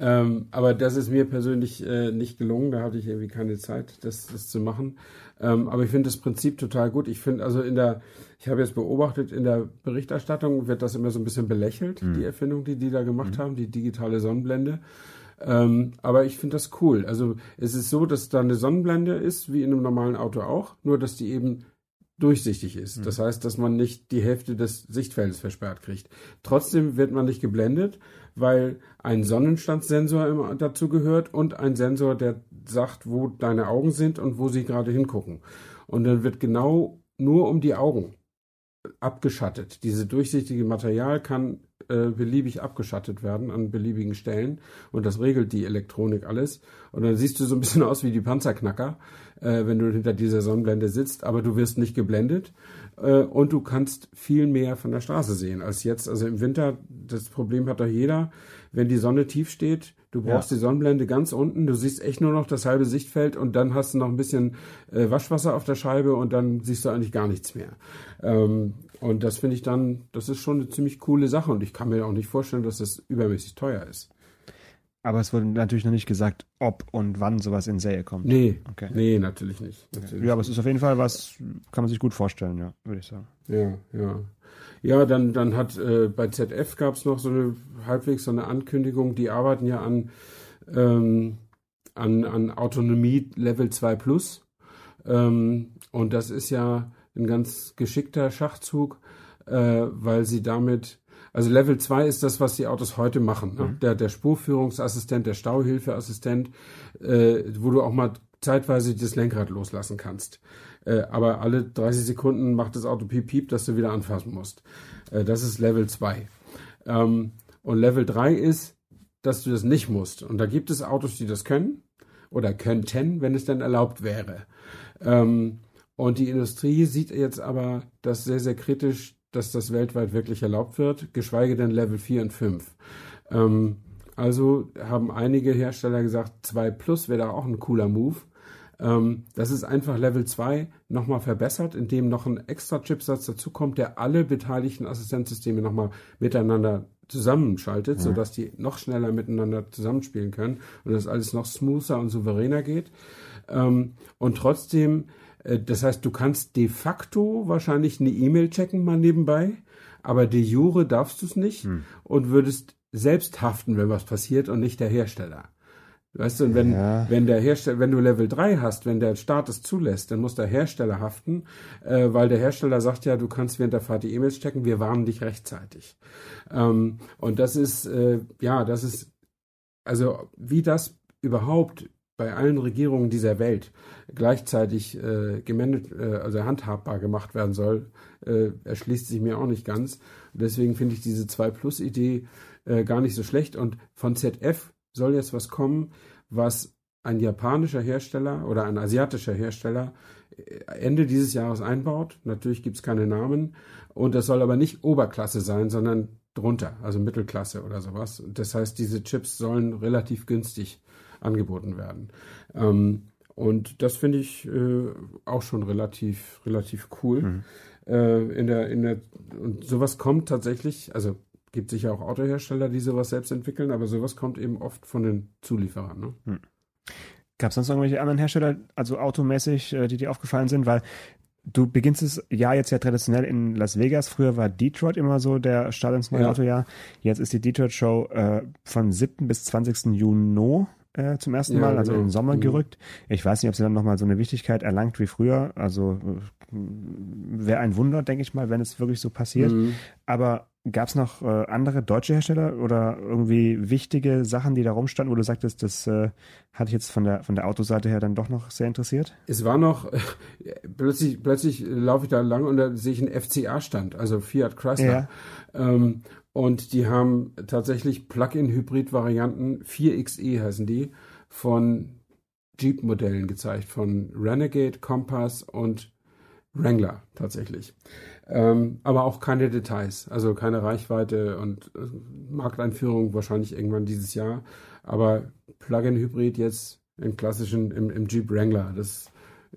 Ähm, aber das ist mir persönlich äh, nicht gelungen. Da hatte ich irgendwie keine Zeit, das, das zu machen. Ähm, aber ich finde das Prinzip total gut. Ich finde also in der, ich habe jetzt beobachtet, in der Berichterstattung wird das immer so ein bisschen belächelt, die Erfindung, die die da gemacht haben, die digitale Sonnenblende. Ähm, aber ich finde das cool. Also es ist so, dass da eine Sonnenblende ist, wie in einem normalen Auto auch, nur dass die eben durchsichtig ist. Das heißt, dass man nicht die Hälfte des Sichtfeldes versperrt kriegt. Trotzdem wird man nicht geblendet, weil ein Sonnenstandssensor immer dazu gehört und ein Sensor, der sagt, wo deine Augen sind und wo sie gerade hingucken. Und dann wird genau nur um die Augen abgeschattet. Diese durchsichtige Material kann äh, beliebig abgeschattet werden an beliebigen Stellen und das regelt die Elektronik alles. Und dann siehst du so ein bisschen aus wie die Panzerknacker, äh, wenn du hinter dieser Sonnenblende sitzt, aber du wirst nicht geblendet äh, und du kannst viel mehr von der Straße sehen als jetzt. Also im Winter, das Problem hat doch jeder, wenn die Sonne tief steht, du brauchst Ja. die Sonnenblende ganz unten, du siehst echt nur noch das halbe Sichtfeld und dann hast du noch ein bisschen äh, Waschwasser auf der Scheibe und dann siehst du eigentlich gar nichts mehr. Ähm, und das finde ich dann, das ist schon eine ziemlich coole Sache und ich kann mir auch nicht vorstellen, dass das übermäßig teuer ist. Aber es wurde natürlich noch nicht gesagt, ob und wann sowas in Serie kommt. Nee, Okay. nee, natürlich nicht. Natürlich Ja, aber es ist auf jeden Fall was, kann man sich gut vorstellen, ja, würde ich sagen. Ja, ja. Ja, dann, dann hat äh, bei ZF gab es noch so eine halbwegs so eine Ankündigung, die arbeiten ja an, ähm, an, an Autonomie Level 2 Plus. Ähm, und das ist ja ein ganz geschickter Schachzug, äh, weil sie damit, also Level 2 ist das, was die Autos heute machen. Ne? Der, der Spurführungsassistent, der Stauhilfeassistent, äh, wo du auch mal zeitweise das Lenkrad loslassen kannst. Äh, aber alle 30 Sekunden macht das Auto piep piep, dass du wieder anfassen musst. Äh, das ist Level 2. Ähm, und Level 3 ist, dass du das nicht musst. Und da gibt es Autos, die das können oder könnten, wenn es denn erlaubt wäre. Ähm, und die Industrie sieht jetzt aber das sehr, sehr kritisch, dass das weltweit wirklich erlaubt wird, geschweige denn Level 4 und 5. Ähm, also haben einige Hersteller gesagt, 2 Plus wäre da auch ein cooler Move. Ähm, das ist einfach Level 2 nochmal verbessert, indem noch ein extra Chipsatz dazukommt, der alle beteiligten Assistenzsysteme nochmal miteinander zusammenschaltet, sodass die noch schneller miteinander zusammenspielen können und das alles noch smoother und souveräner geht. Ähm, und trotzdem das heißt, du kannst de facto wahrscheinlich eine E-Mail checken mal nebenbei, aber de jure darfst du es nicht hm. und würdest selbst haften, wenn was passiert und nicht der Hersteller. Weißt du, und wenn, ja. wenn der Hersteller, wenn du Level 3 hast, wenn der Staat es zulässt, dann muss der Hersteller haften, äh, weil der Hersteller sagt ja, du kannst während der Fahrt die E-Mails checken, wir warnen dich rechtzeitig. Ähm, und das ist, äh, ja, das ist, also wie das überhaupt bei allen Regierungen dieser Welt gleichzeitig äh, gemanagt, äh, also handhabbar gemacht werden soll, äh, erschließt sich mir auch nicht ganz. Deswegen finde ich diese 2 Plus Idee äh, gar nicht so schlecht. Und von ZF soll jetzt was kommen, was ein japanischer Hersteller oder ein asiatischer Hersteller äh, Ende dieses Jahres einbaut. Natürlich gibt es keine Namen. Und das soll aber nicht Oberklasse sein, sondern drunter, also Mittelklasse oder sowas. Das heißt, diese Chips sollen relativ günstig angeboten werden. Ähm, und das finde ich äh, auch schon relativ, relativ cool. Mhm. Äh, in der, in der, und sowas kommt tatsächlich, also gibt sicher auch Autohersteller, die sowas selbst entwickeln, aber sowas kommt eben oft von den Zulieferern. Ne? Hm. Gab es sonst irgendwelche anderen Hersteller, also automäßig, äh, die dir aufgefallen sind? Weil du beginnst das Jahr jetzt ja traditionell in Las Vegas. Früher war Detroit immer so der Start ins neue ja. Autojahr. Jetzt ist die Detroit Show äh, von 7. bis 20. Juni äh, zum ersten ja, Mal, also genau. in den Sommer mhm. gerückt. Ich weiß nicht, ob sie dann nochmal so eine Wichtigkeit erlangt wie früher. Also äh, wäre ein Wunder, denke ich mal, wenn es wirklich so passiert. Mhm. Aber gab es noch äh, andere deutsche Hersteller oder irgendwie wichtige Sachen, die da rumstanden, wo du sagtest, das äh, hat dich jetzt von der, von der Autoseite her dann doch noch sehr interessiert? Es war noch, plötzlich, plötzlich laufe ich da lang und da sehe ich einen FCA-Stand, also Fiat Chrysler. Ja. Ähm, und die haben tatsächlich Plug-in-Hybrid-Varianten, 4xe heißen die, von Jeep-Modellen gezeigt, von Renegade, Compass und Wrangler tatsächlich. Ähm, aber auch keine Details, also keine Reichweite und äh, Markteinführung wahrscheinlich irgendwann dieses Jahr. Aber Plug-in-Hybrid jetzt im klassischen, im, im Jeep Wrangler. Das,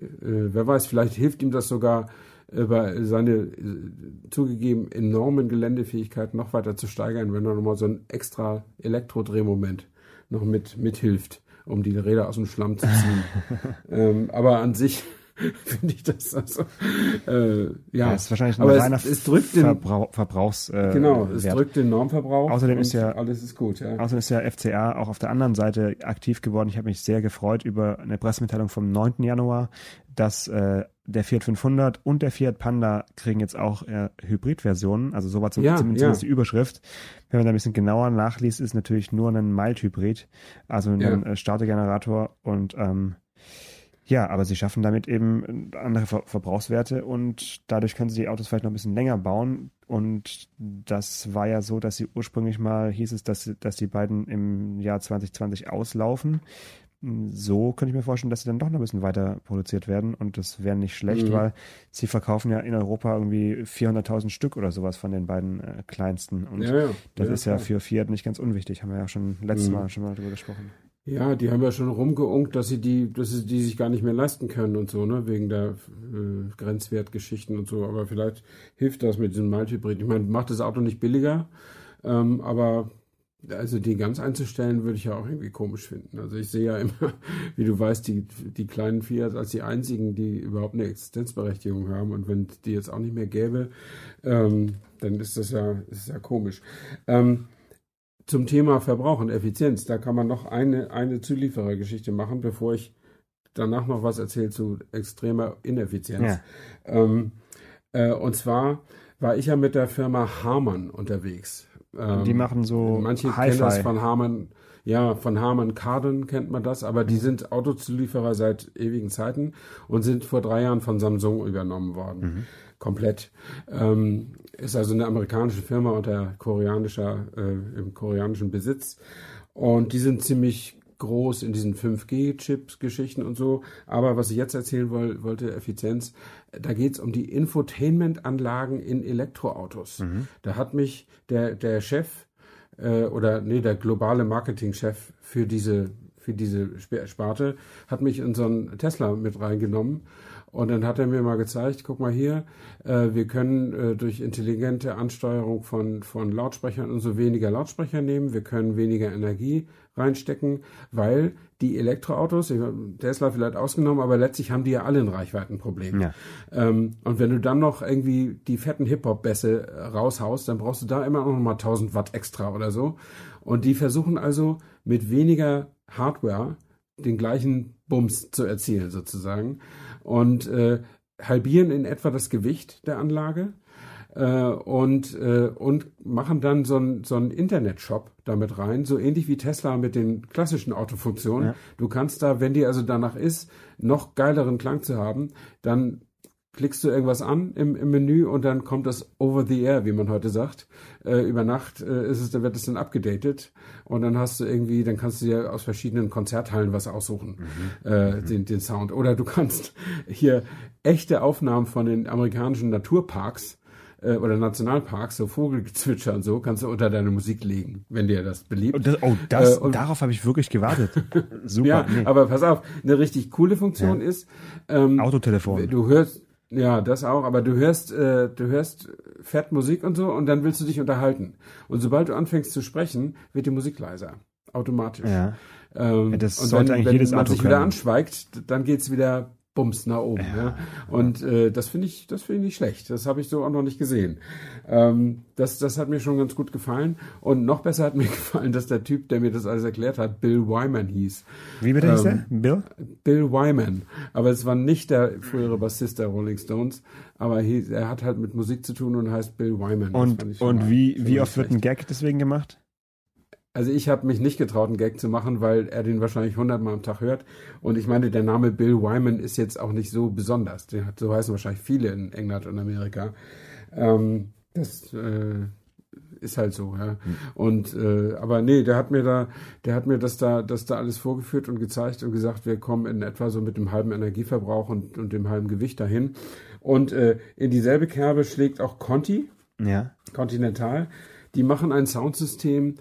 äh, wer weiß, vielleicht hilft ihm das sogar, über seine äh, zugegeben enormen Geländefähigkeit noch weiter zu steigern, wenn er nochmal so ein extra Elektrodrehmoment noch mit mithilft, um die Räder aus dem Schlamm zu ziehen. ähm, aber an sich finde ich das also äh, ja. ja ist wahrscheinlich ein aber reiner es, es drückt den, Verbrauch, Verbrauchs äh, genau es Wert. drückt den Normverbrauch außerdem ist ja alles ist gut ja. außerdem ist ja FCA auch auf der anderen Seite aktiv geworden ich habe mich sehr gefreut über eine Pressemitteilung vom 9. Januar dass äh, der Fiat 500 und der Fiat Panda kriegen jetzt auch äh, Hybridversionen, also so war zum, ja, zumindest ja. die Überschrift. Wenn man da ein bisschen genauer nachliest, ist natürlich nur ein Mild-Hybrid, also ein ja. äh, Startergenerator und ähm, ja, aber sie schaffen damit eben andere Ver Verbrauchswerte und dadurch können sie die Autos vielleicht noch ein bisschen länger bauen. Und das war ja so, dass sie ursprünglich mal hieß es, dass, dass die beiden im Jahr 2020 auslaufen so könnte ich mir vorstellen, dass sie dann doch noch ein bisschen weiter produziert werden und das wäre nicht schlecht, mhm. weil sie verkaufen ja in Europa irgendwie 400.000 Stück oder sowas von den beiden äh, kleinsten und ja, ja. das ja, ist ja für Fiat nicht ganz unwichtig, haben wir ja schon letztes mhm. Mal schon mal drüber gesprochen. Ja, die haben ja schon rumgeunkt, dass sie die, dass sie die sich gar nicht mehr leisten können und so, ne, wegen der äh, Grenzwertgeschichten und so. Aber vielleicht hilft das mit diesem Mild-Hybrid. Ich meine, macht das Auto nicht billiger, ähm, aber also die ganz einzustellen, würde ich ja auch irgendwie komisch finden. Also ich sehe ja immer, wie du weißt, die, die kleinen Fiat als die einzigen, die überhaupt eine Existenzberechtigung haben. Und wenn die jetzt auch nicht mehr gäbe, ähm, dann ist das ja, ist ja komisch. Ähm, zum Thema Verbrauch und Effizienz, da kann man noch eine, eine Zulieferergeschichte machen, bevor ich danach noch was erzähle zu extremer Ineffizienz. Ja. Ähm, äh, und zwar war ich ja mit der Firma Harman unterwegs. Ähm, die machen so Manche kennen das von Harman, ja, von Harman Kardon kennt man das, aber die sind Autozulieferer seit ewigen Zeiten und sind vor drei Jahren von Samsung übernommen worden. Mhm. Komplett. Ähm, ist also eine amerikanische Firma unter koreanischer, äh, im koreanischen Besitz. Und die sind ziemlich groß in diesen 5G-Chips-Geschichten und so. Aber was ich jetzt erzählen woll, wollte, Effizienz, da geht es um die Infotainment-Anlagen in Elektroautos. Mhm. Da hat mich der, der Chef äh, oder nee, der globale Marketingchef für diese, für diese Sparte hat mich in so einen Tesla mit reingenommen Und dann hat er mir mal gezeigt, guck mal hier, äh, wir können äh, durch intelligente Ansteuerung von, von Lautsprechern und so weniger Lautsprecher nehmen, wir können weniger Energie reinstecken, weil die Elektroautos, Tesla vielleicht ausgenommen, aber letztlich haben die ja alle ein Reichweitenproblem. Ja. Ähm, und wenn du dann noch irgendwie die fetten Hip-Hop-Bässe raushaust, dann brauchst du da immer noch mal 1000 Watt extra oder so. Und die versuchen also mit weniger Hardware den gleichen Bums zu erzielen sozusagen und äh, halbieren in etwa das Gewicht der Anlage äh, und, äh, und machen dann so einen so Internet-Shop damit rein, so ähnlich wie Tesla mit den klassischen Autofunktionen. Ja. Du kannst da, wenn dir also danach ist, noch geileren Klang zu haben, dann klickst du irgendwas an im, im Menü und dann kommt das over the air, wie man heute sagt. Äh, über Nacht äh, ist es, dann wird es dann abgedatet und dann hast du irgendwie, dann kannst du dir aus verschiedenen Konzerthallen was aussuchen, mhm. Äh, mhm. Den, den Sound. Oder du kannst hier echte Aufnahmen von den amerikanischen Naturparks äh, oder Nationalparks, so Vogelgezwitscher und so, kannst du unter deine Musik legen, wenn dir das beliebt. Das, oh, das, äh, darauf habe ich wirklich gewartet. Super. Ja, nee. aber pass auf, eine richtig coole Funktion ja. ist, ähm, Autotelefon. Du hörst, ja, das auch, aber du hörst, äh, du hörst fährt Musik und so und dann willst du dich unterhalten. Und sobald du anfängst zu sprechen, wird die Musik leiser. Automatisch. Ja. Ähm, das und sollte wenn, eigentlich wenn jedes man Auto sich können. wieder anschweigt, dann geht's wieder Bums nach oben. Ja, ja. Und äh, das finde ich, das finde ich nicht schlecht. Das habe ich so auch noch nicht gesehen. Ähm, das, das hat mir schon ganz gut gefallen. Und noch besser hat mir gefallen, dass der Typ, der mir das alles erklärt hat, Bill Wyman hieß. Wie bitte ähm, hieß er? Bill? Bill Wyman. Aber es war nicht der frühere Bassist der Rolling Stones. Aber he, er hat halt mit Musik zu tun und heißt Bill Wyman. Und, und wie, wie oft wird ein Gag deswegen gemacht? Also ich habe mich nicht getraut, einen Gag zu machen, weil er den wahrscheinlich hundertmal am Tag hört. Und ich meine, der Name Bill Wyman ist jetzt auch nicht so besonders. Den hat, so heißen wahrscheinlich viele in England und Amerika. Ähm, das äh, ist halt so, ja. Mhm. Und äh, aber nee, der hat mir da, der hat mir das da, das da alles vorgeführt und gezeigt und gesagt, wir kommen in etwa so mit dem halben Energieverbrauch und, und dem halben Gewicht dahin. Und äh, in dieselbe Kerbe schlägt auch Conti, ja. Continental. Die machen ein Soundsystem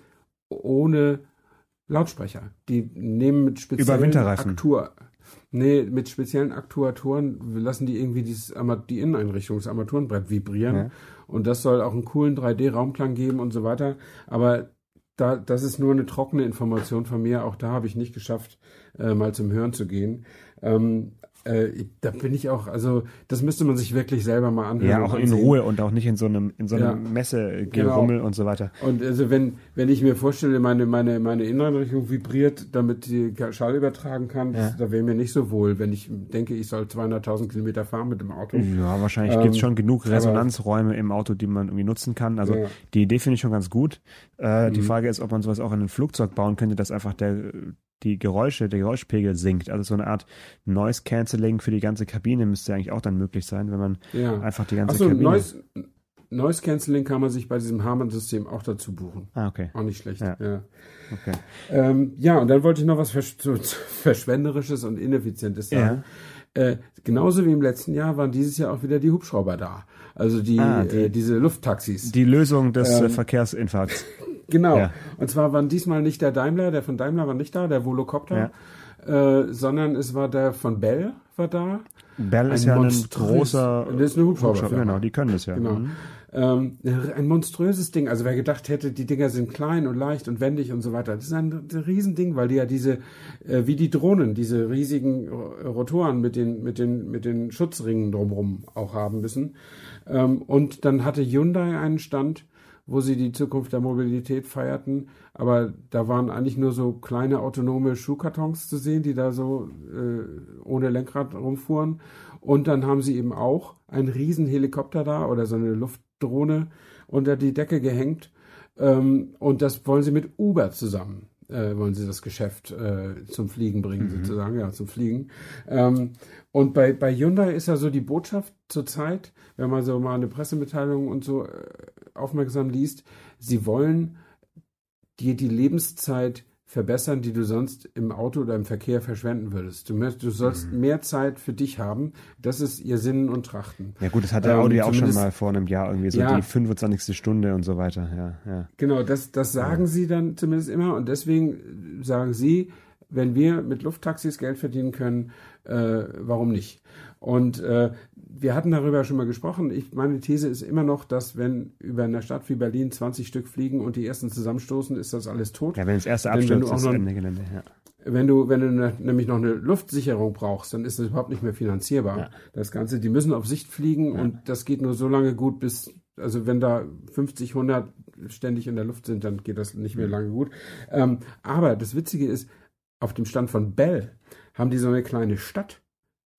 ohne Lautsprecher. Die nehmen mit speziellen Aktur Nee, mit speziellen Aktuatoren lassen die irgendwie dieses, die Inneneinrichtung, das Armaturenbrett vibrieren. Ja. Und das soll auch einen coolen 3D-Raumklang geben und so weiter. Aber da, das ist nur eine trockene Information von mir. Auch da habe ich nicht geschafft, äh, mal zum Hören zu gehen. Ähm, äh, da bin ich auch, also das müsste man sich wirklich selber mal anhören. Ja, auch in Ruhe und auch nicht in so einem, in so einem ja, Messegerummel genau. und so weiter. Und also wenn, wenn ich mir vorstelle, meine, meine, meine Inneneinrichtung vibriert, damit die Schall übertragen kann, ja. da wäre mir nicht so wohl, wenn ich denke, ich soll 200.000 Kilometer fahren mit dem Auto. Ja, wahrscheinlich ähm, gibt es schon genug Resonanzräume im Auto, die man irgendwie nutzen kann. Also ja. die Idee finde ich schon ganz gut. Äh, mhm. Die Frage ist, ob man sowas auch in ein Flugzeug bauen könnte, dass einfach der die Geräusche, der Geräuschpegel sinkt. Also so eine Art Noise Cancelling für die ganze Kabine müsste eigentlich auch dann möglich sein, wenn man ja. einfach die ganze Ach so, Kabine. Noise, Noise Cancelling kann man sich bei diesem Harman-System auch dazu buchen. Ah, okay. Auch nicht schlecht. Ja. Ja. Okay. Ähm, ja, und dann wollte ich noch was Versch Verschwenderisches und Ineffizientes sagen. Ja. Äh, genauso wie im letzten Jahr waren dieses Jahr auch wieder die Hubschrauber da. Also die, ah, die äh, diese Lufttaxis. Die Lösung des ähm, Verkehrsinfarkts. Genau. Ja. Und zwar waren diesmal nicht der Daimler, der von Daimler war nicht da, der Volocopter, ja. äh, sondern es war der von Bell war da. Bell ein ist ja ein großer. Das ist eine Hubschrauber. Genau, die können das ja. Genau. Mhm. Ähm, ein monströses Ding. Also wer gedacht hätte, die Dinger sind klein und leicht und wendig und so weiter. Das ist ein, ein Riesending, weil die ja diese, äh, wie die Drohnen, diese riesigen Rotoren mit den, mit den, mit den Schutzringen drumherum auch haben müssen. Ähm, und dann hatte Hyundai einen Stand, wo sie die Zukunft der Mobilität feierten. Aber da waren eigentlich nur so kleine autonome Schuhkartons zu sehen, die da so äh, ohne Lenkrad rumfuhren. Und dann haben sie eben auch einen riesen Helikopter da oder so eine Luftdrohne unter die Decke gehängt. Ähm, und das wollen sie mit Uber zusammen äh, wollen sie das Geschäft äh, zum Fliegen bringen, mhm. sozusagen, ja, zum Fliegen. Ähm, und bei, bei Hyundai ist ja so die Botschaft zurzeit, wenn man so mal eine Pressemitteilung und so äh, aufmerksam liest, sie wollen dir die Lebenszeit verbessern, die du sonst im Auto oder im Verkehr verschwenden würdest. Du, du sollst mhm. mehr Zeit für dich haben. Das ist ihr Sinnen und Trachten. Ja gut, das hat der Audi ähm, auch schon mal vor einem Jahr irgendwie so ja, die 25. Stunde und so weiter. Ja, ja. Genau, das, das sagen ja. sie dann zumindest immer und deswegen sagen sie, wenn wir mit Lufttaxis Geld verdienen können, äh, warum nicht? Und äh, wir hatten darüber schon mal gesprochen. Ich, meine These ist immer noch, dass wenn über eine Stadt wie Berlin 20 Stück fliegen und die ersten zusammenstoßen, ist das alles tot. Ja, wenn das erste abstürzt, ist noch- Ende Gelände. Ja. Wenn du, wenn du ne, nämlich noch eine Luftsicherung brauchst, dann ist das überhaupt nicht mehr finanzierbar. Ja. Das Ganze, die müssen auf Sicht fliegen und das geht nur so lange gut, bis, also wenn da 50, 100 ständig in der Luft sind, dann geht das nicht mehr Mhm. lange gut. Ähm, aber das Witzige ist, auf dem Stand von Bell haben die so eine kleine Stadt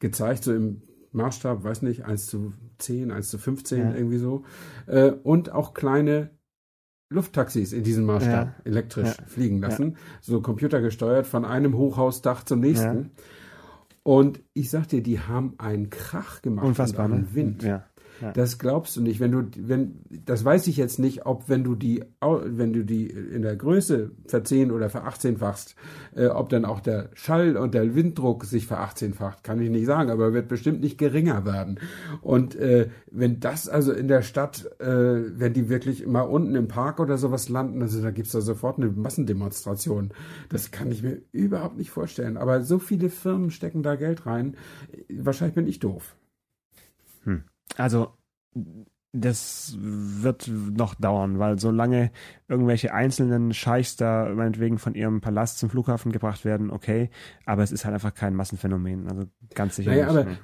gezeigt, so im Maßstab, weiß nicht, 1 zu 10, 1 zu 15, Ja. irgendwie so. Äh, und auch kleine Lufttaxis in diesem Maßstab Ja. elektrisch Ja. fliegen lassen, so computergesteuert von einem Hochhausdach zum nächsten. Und ich sag dir, die haben einen Krach gemacht Unfassbar, und ne? einen Wind. Ja. Ja. Das glaubst du nicht. Wenn du, wenn, das weiß ich jetzt nicht, ob wenn du die, wenn du die in der Größe verzehn oder verachtzehnfachst, äh, ob dann auch der Schall und der Winddruck sich verachtzehnfacht, kann ich nicht sagen, aber wird bestimmt nicht geringer werden. Und äh, wenn das also in der Stadt, äh, wenn die wirklich mal unten im Park oder sowas landen, also da gibt's da sofort eine Massendemonstration. Das kann ich mir überhaupt nicht vorstellen. Aber so viele Firmen stecken da Geld rein. Wahrscheinlich bin ich doof. Also das wird noch dauern, weil solange irgendwelche einzelnen Scheichs da meinetwegen von ihrem Palast zum Flughafen gebracht werden, okay, aber es ist halt einfach kein Massenphänomen, also ganz sicher Naja, nicht. aber ne?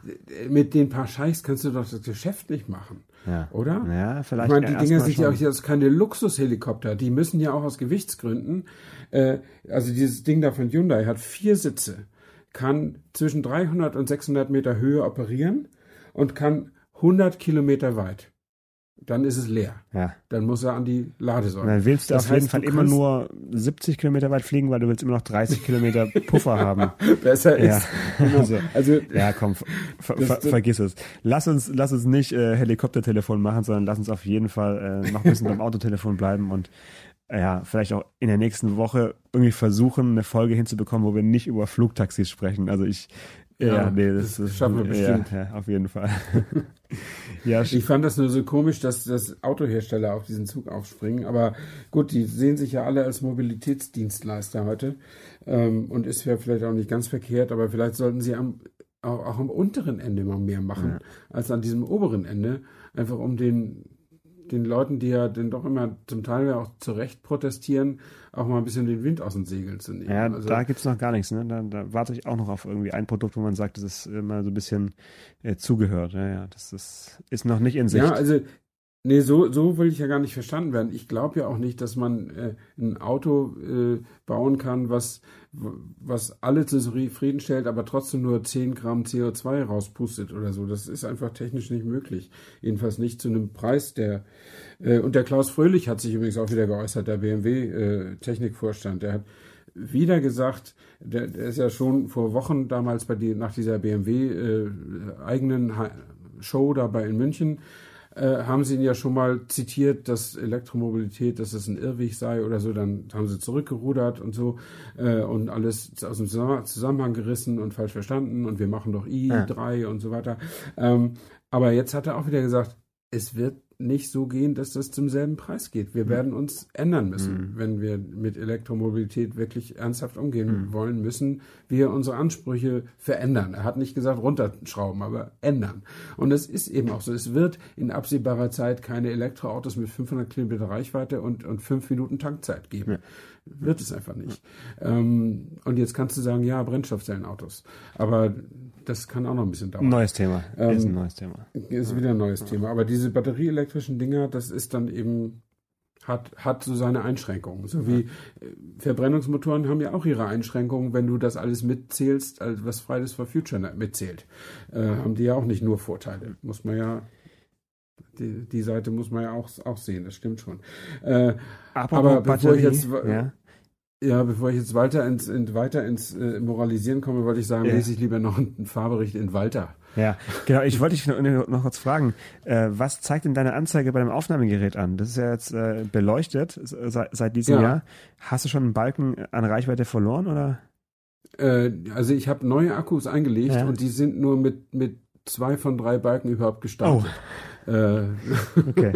mit den paar Scheichs kannst du doch das Geschäft nicht machen, ja. oder? Ja, Ich vielleicht meine, die Dinger sind ja auch jetzt keine Luxushelikopter. Die müssen ja auch aus Gewichtsgründen. Äh, also dieses Ding da von Hyundai hat vier Sitze, kann zwischen 300 und 600 Meter Höhe operieren und kann 100 Kilometer weit. Dann ist es leer. Ja. Dann muss er an die Ladesäule. dann willst du Das auf jeden heißt, Fall du immer nur 70 Kilometer weit fliegen, weil du willst immer noch 30 Kilometer Puffer haben. Besser Ja. ist. Also, Also, Ja, komm, ver ver vergiss es. Lass uns, lass uns nicht äh, Helikoptertelefon machen, sondern lass uns auf jeden Fall äh, noch ein bisschen beim Autotelefon bleiben und äh, ja, vielleicht auch in der nächsten Woche irgendwie versuchen, eine Folge hinzubekommen, wo wir nicht über Flugtaxis sprechen. Also ich, ja, Ja, nee, das, das schaffen wir ja, bestimmt. Ja, auf jeden Fall. ja, Ich fand das nur so komisch, dass das Autohersteller auf diesen Zug aufspringen. Aber gut, die sehen sich ja alle als Mobilitätsdienstleister heute. Ähm, und ist ja vielleicht auch nicht ganz verkehrt, aber vielleicht sollten sie am, auch, auch am unteren Ende mal mehr machen, als an diesem oberen Ende. Einfach um den, den Leuten, die ja dann doch immer zum Teil ja auch zu Recht protestieren, auch mal ein bisschen den Wind aus den Segeln zu nehmen. ja also, da gibt's noch gar nichts. Ne? Da, da warte ich auch noch auf irgendwie ein Produkt, wo man sagt, das ist immer so ein bisschen äh, zugehört. Ja, ja, das ist, ist noch nicht in Sicht. Ja, also, nee, so, so will ich ja gar nicht verstanden werden. Ich glaube ja auch nicht, dass man äh, ein Auto äh, bauen kann, was, was alle zufriedenstellt, aber trotzdem nur 10 Gramm CO2 rauspustet oder so. Das ist einfach technisch nicht möglich. Jedenfalls nicht zu einem Preis, der. Äh, und der Klaus Fröhlich hat sich übrigens auch wieder geäußert, der BMW-Technikvorstand. der hat wieder gesagt, der, der ist ja schon vor Wochen damals bei die, nach dieser BMW äh, Show dabei in München, äh, haben sie ihn ja schon mal zitiert, dass Elektromobilität, dass es ein Irrweg sei oder so, dann haben sie zurückgerudert und so äh, und alles aus dem Zusammen- Zusammenhang gerissen und falsch verstanden und wir machen doch i3 und so weiter. Ähm, aber jetzt hat er auch wieder gesagt, es wird nicht so gehen, dass das zum selben Preis geht. Wir werden uns ändern müssen, wenn wir mit Elektromobilität wirklich ernsthaft umgehen wollen, müssen wir unsere Ansprüche verändern. Er hat nicht gesagt runterschrauben, aber ändern. Und es ist eben auch so. Es wird in absehbarer Zeit keine Elektroautos mit 500 Kilometer Reichweite und, und fünf Minuten Tankzeit geben. Wird es einfach nicht. Ähm, und jetzt kannst du sagen, ja, Brennstoffzellenautos. Aber das kann auch noch ein bisschen dauern. Neues Thema. Ähm, ist ein neues Thema. Ist wieder ein neues Thema. Aber diese batterieelektrischen Dinger, das ist dann eben, hat, hat so seine Einschränkungen. So wie äh, Verbrennungsmotoren haben ja auch ihre Einschränkungen, wenn du das alles mitzählst, also was Fridays for Future mitzählt. Äh, haben die ja auch nicht nur Vorteile. Muss man ja, die, die Seite muss man ja auch, auch sehen, das stimmt schon. Äh, aber bevor ich jetzt- ja, ja, bevor ich jetzt weiter ins, in, weiter ins äh, Moralisieren komme, wollte ich sagen, Ja. lese ich lieber noch einen Fahrbericht in Walter. ja, genau. Ich wollte dich noch, noch kurz fragen, äh, was zeigt denn deine Anzeige bei dem Aufnahmegerät an? Das ist ja jetzt äh, beleuchtet seit, seit diesem Ja. Jahr. Hast du schon einen Balken an Reichweite verloren oder? Äh, also ich habe neue Akkus eingelegt Ja. und die sind nur mit, mit zwei von drei Balken überhaupt gestartet. Äh, Okay.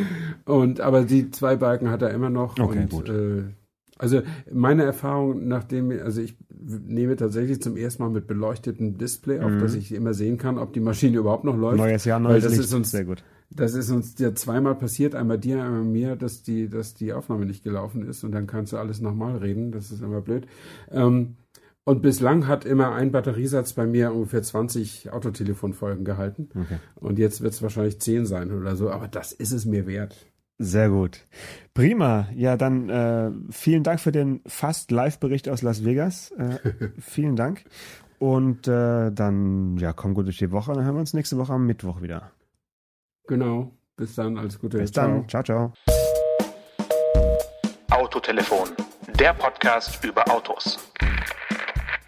und aber die zwei Balken hat er immer noch Okay, und gut. Äh, Also meine Erfahrung, nachdem, also ich nehme tatsächlich zum ersten Mal mit beleuchtetem Display auf, Mhm. dass ich immer sehen kann, ob die Maschine überhaupt noch läuft. Neues Jahr, Weil neues das Licht. ist uns Sehr gut. Das ist uns ja zweimal passiert, einmal dir, einmal mir, dass die, dass die Aufnahme nicht gelaufen ist und dann kannst du alles nochmal reden. Das ist immer blöd. Ähm, und bislang hat immer ein Batteriesatz bei mir ungefähr 20 Autotelefonfolgen gehalten. Okay. Und jetzt wird es wahrscheinlich 10 sein oder so, aber das ist es mir wert. Sehr gut. Prima. Ja, dann äh, vielen Dank für den fast Live-Bericht aus Las Vegas. Äh, vielen Dank. Und äh, dann, ja, komm gut durch die Woche. Dann hören wir uns nächste Woche am Mittwoch wieder. Genau. Bis dann, alles Gute. Bis dann. Ciao, ciao. Autotelefon, der Podcast über Autos.